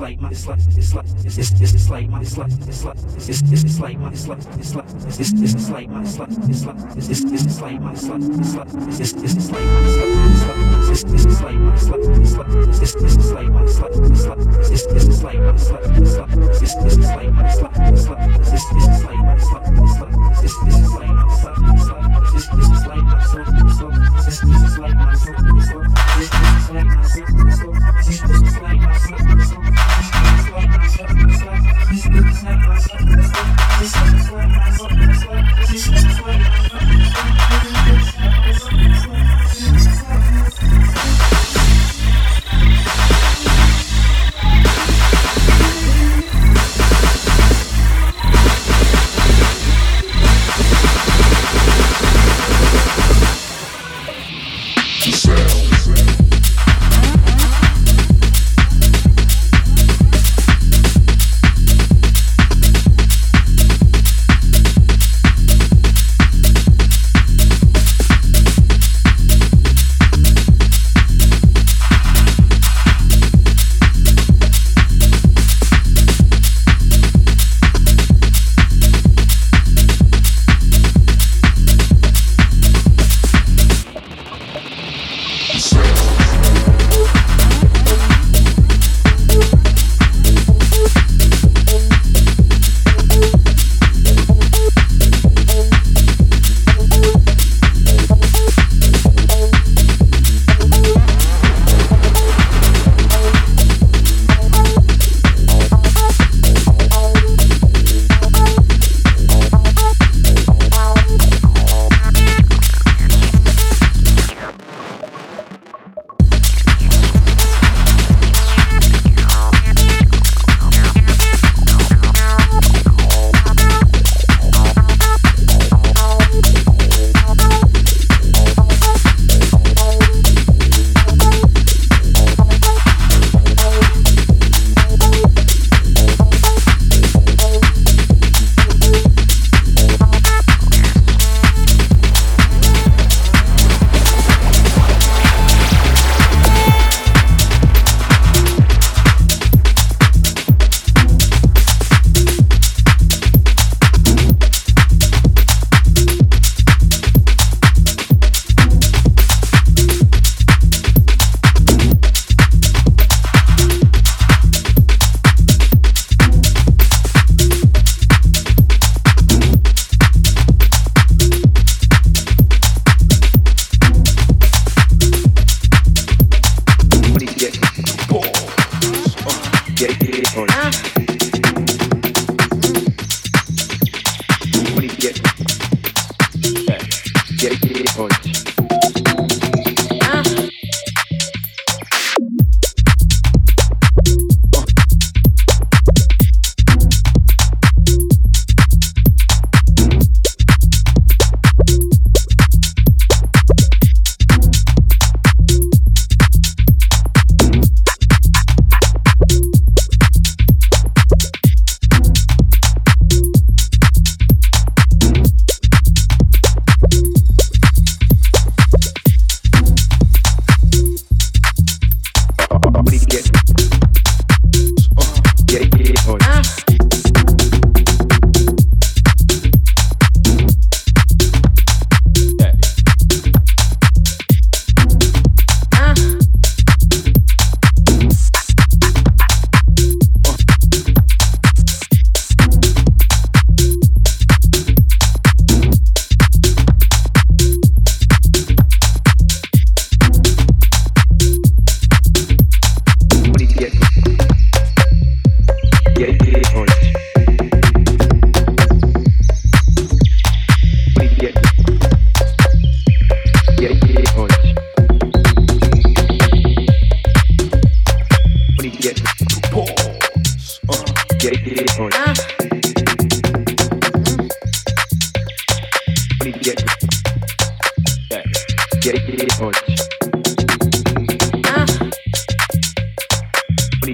like my it's like it's like it's it's like my it's like it's like it's it's like my it's like it's like it's it's like my it's like it's like it's it's like my it's like it's like it's it's like my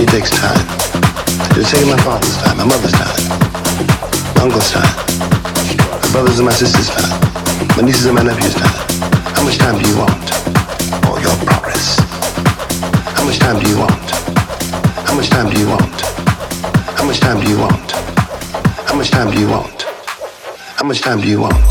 me it takes time. It's taking my father's time, my mother's time, my uncle's time, my brother's and my sister's time, my nieces and my nephew's time. How much time do you want for your progress? How much time do you want? How much time do you want? How much time do you want? How much time do you want? How much time do you want?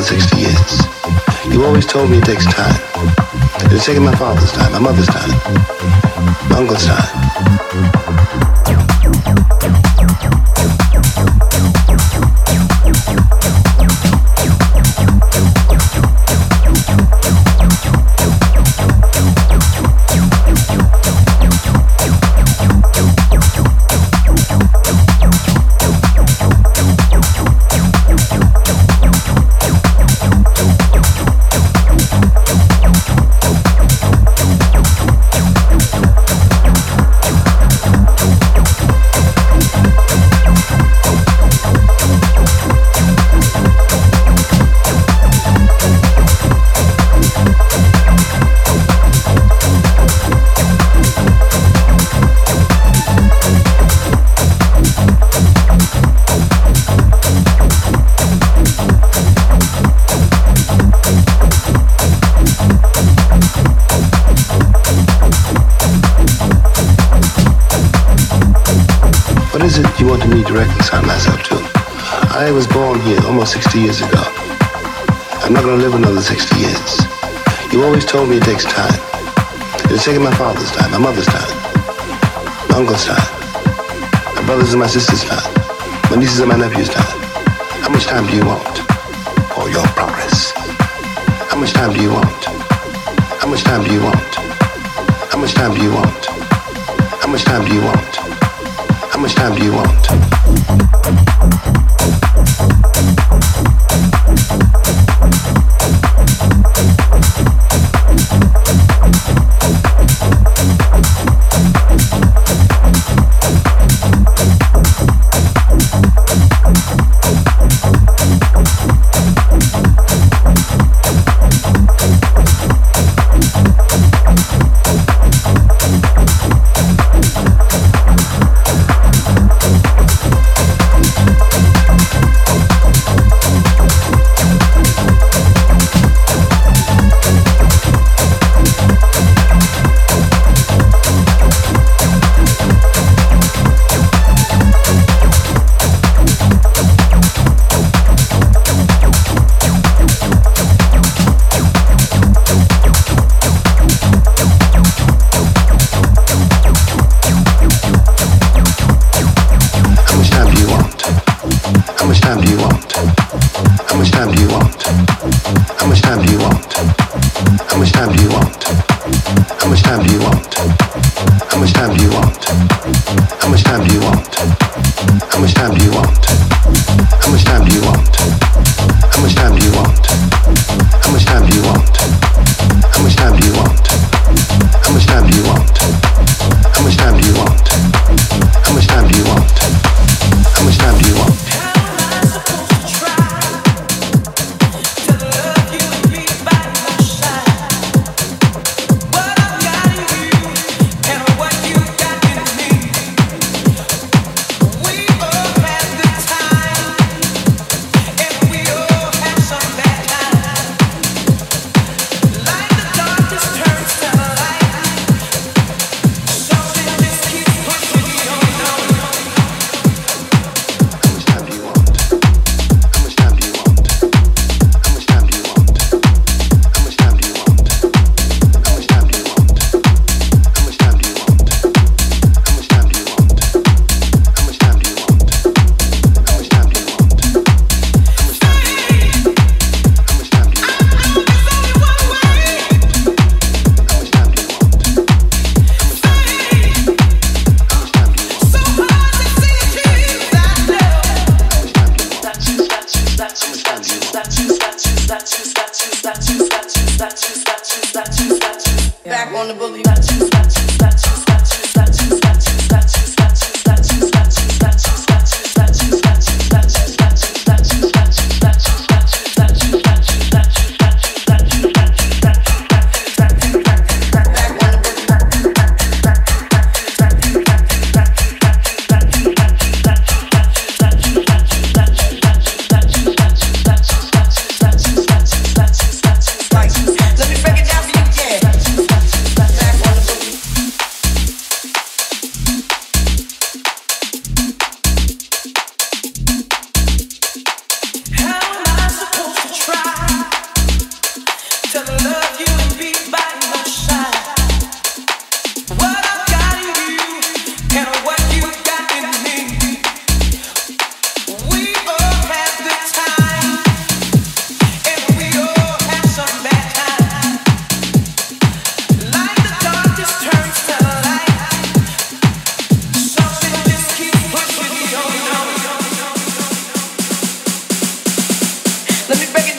60 years. You always told me it takes time. It's taking my father's time, my mother's time, my uncle's time. It takes time. It's taking my father's time, my mother's time, my uncle's time, my brother's and my sister's time, my nieces and my nephew's time. How much time do you want for your progress? How much time do you want? How much time do you want? How much time do you want? How much time do you want? How much time do you want? Personality.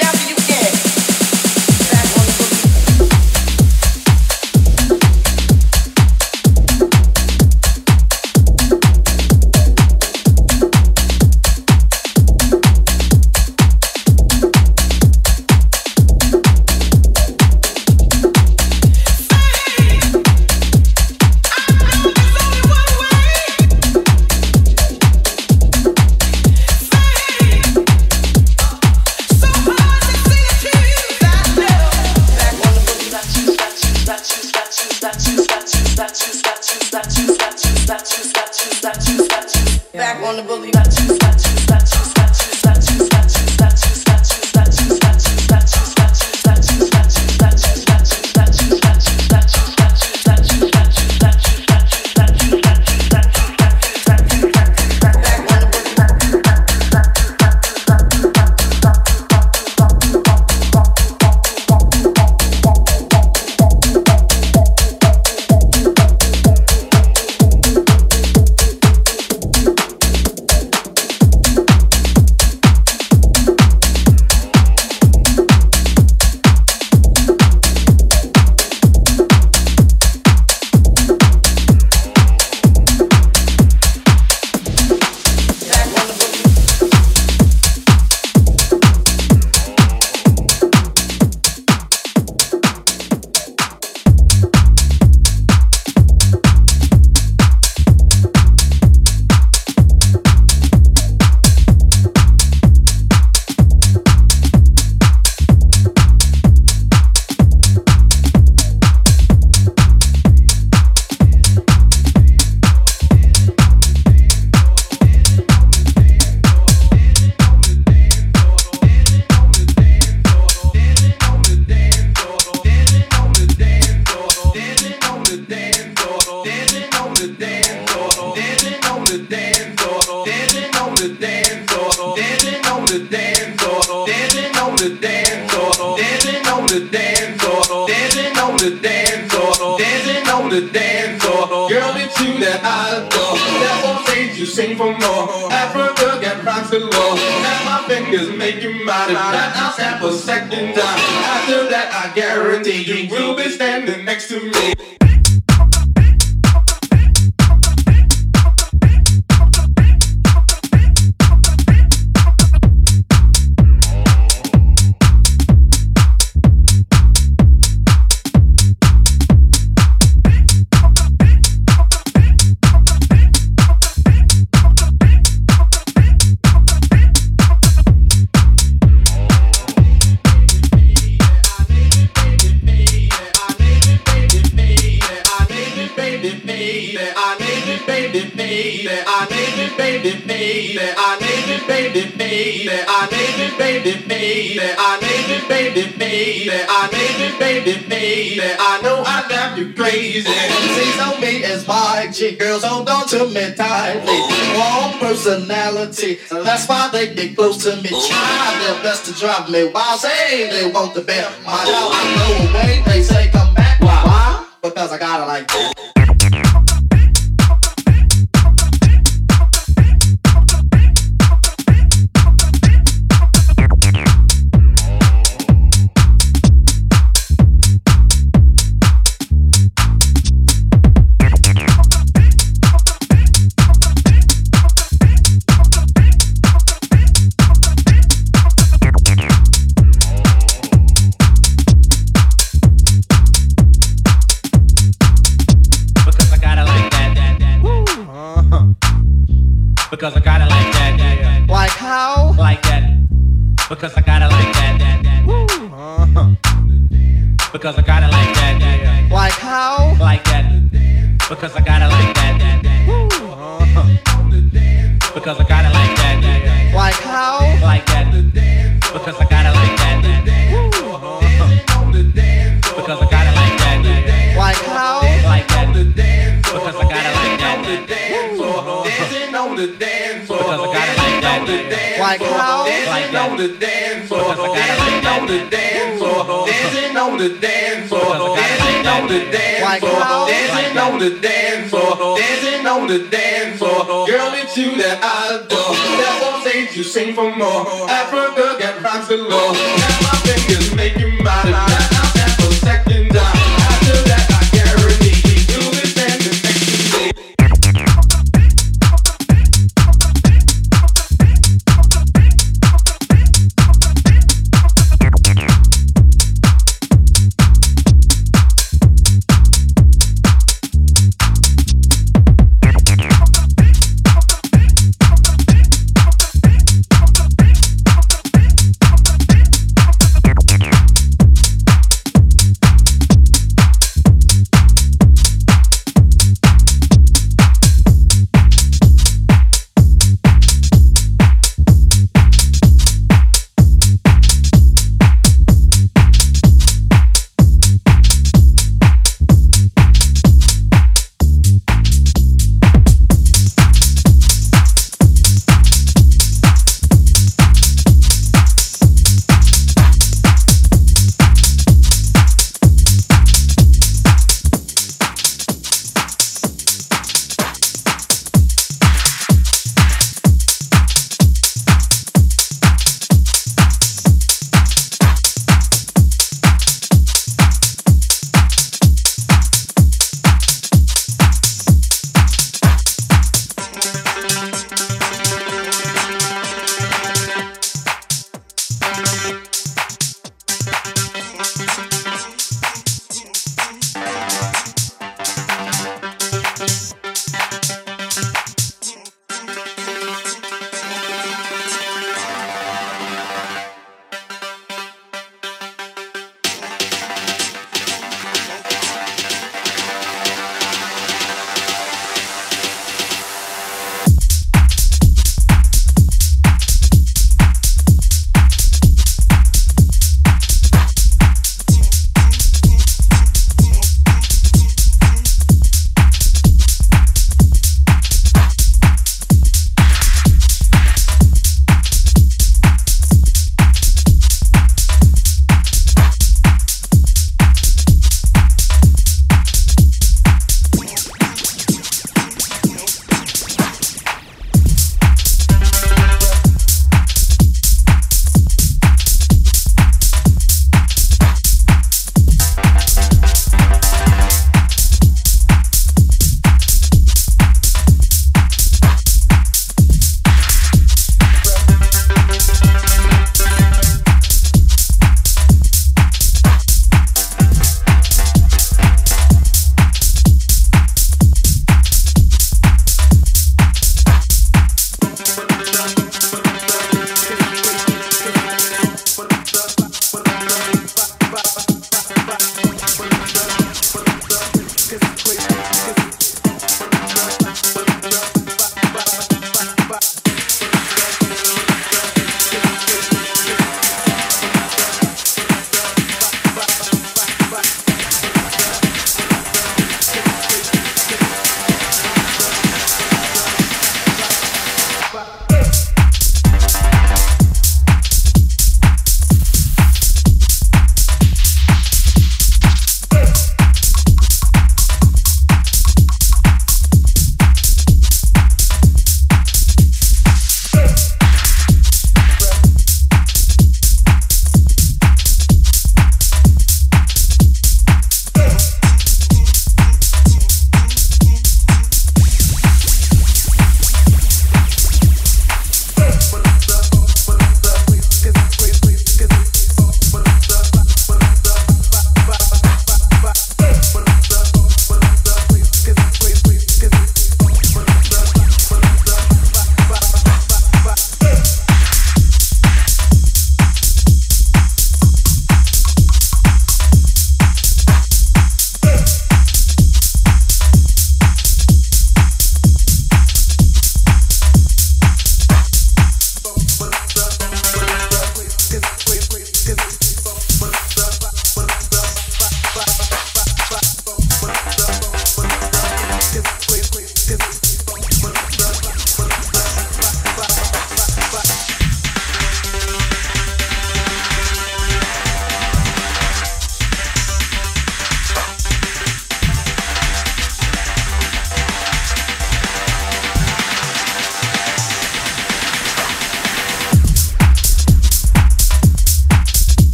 They get close to me. Oh. Try their best to drive me wild. Say they want the best. My dog, I know away. They say come back. Why? Why? Because I got it like oh.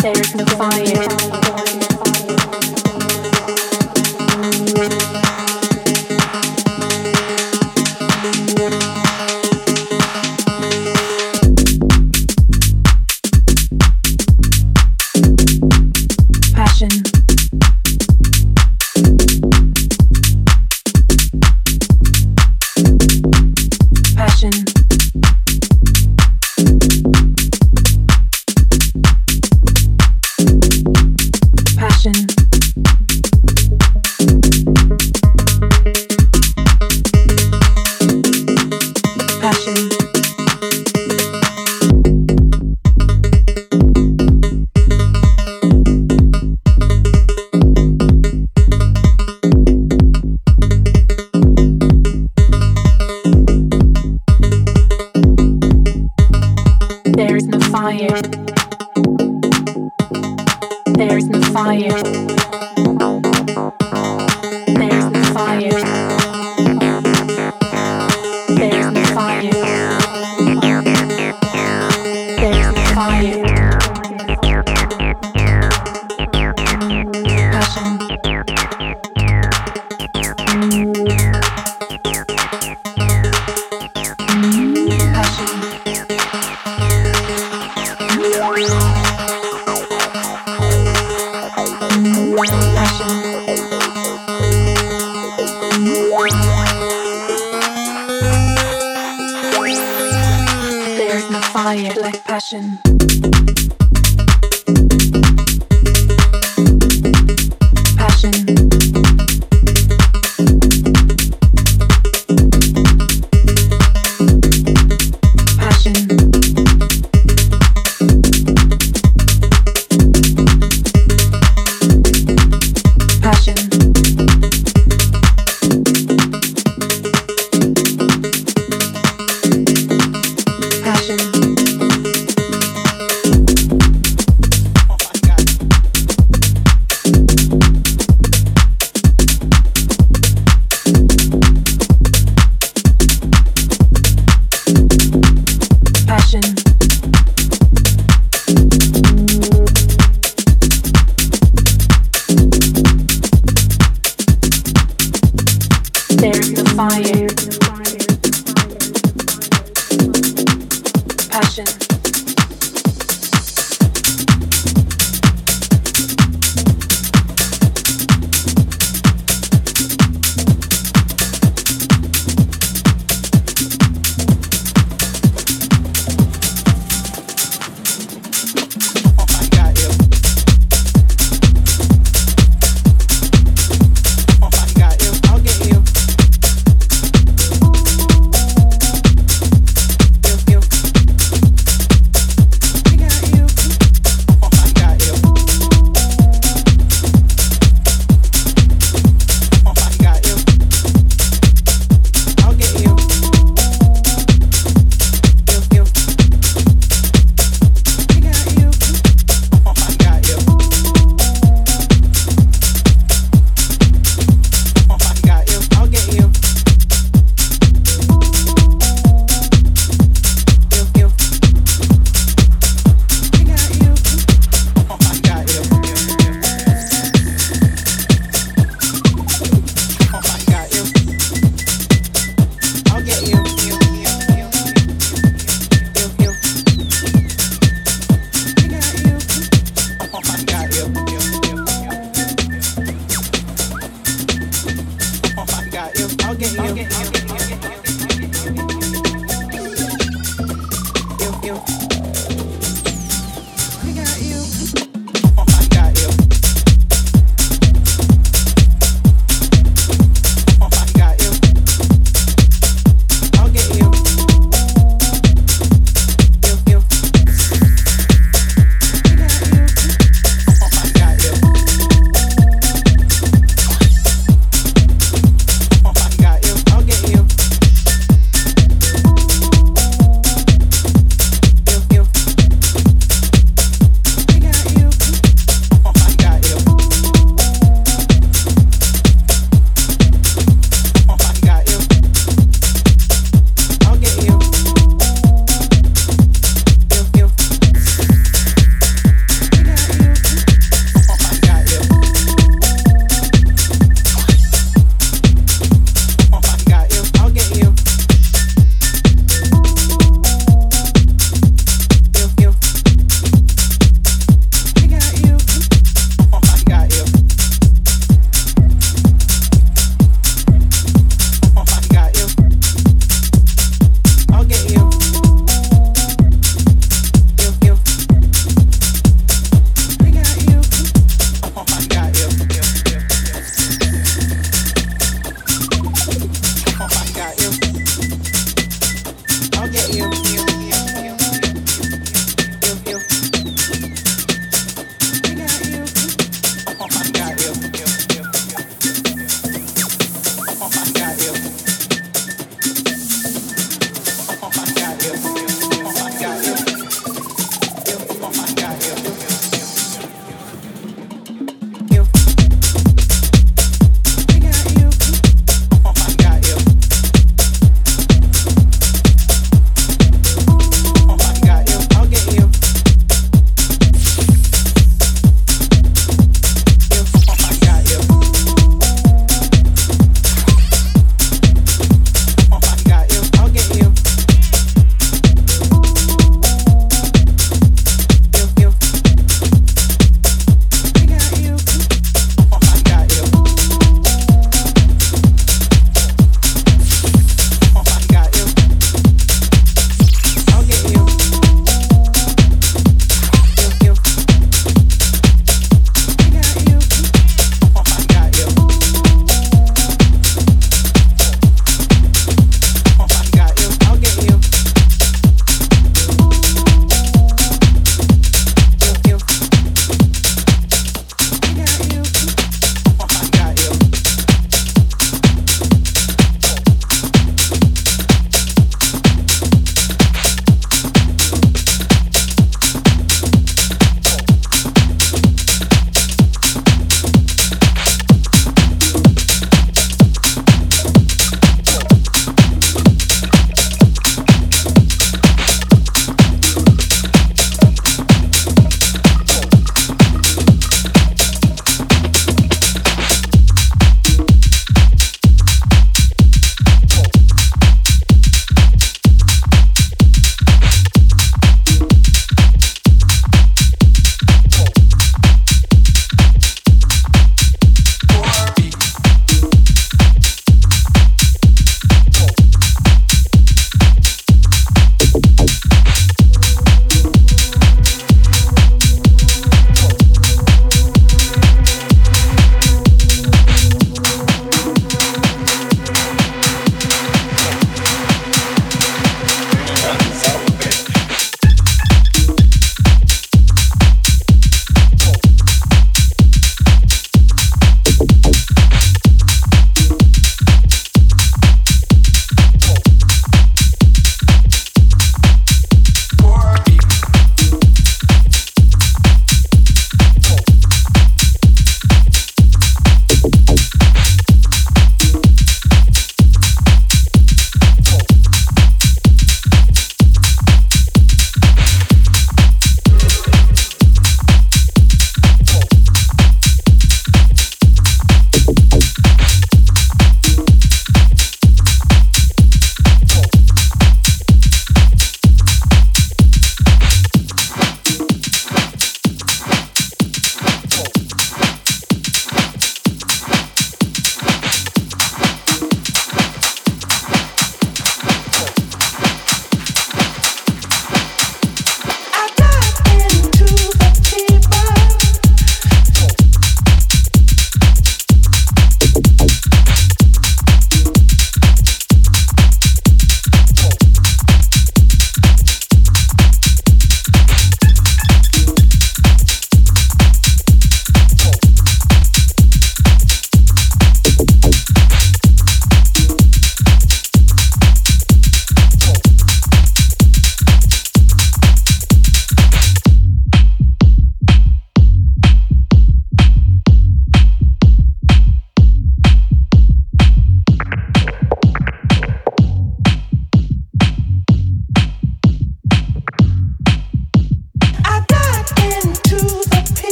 There is no fire.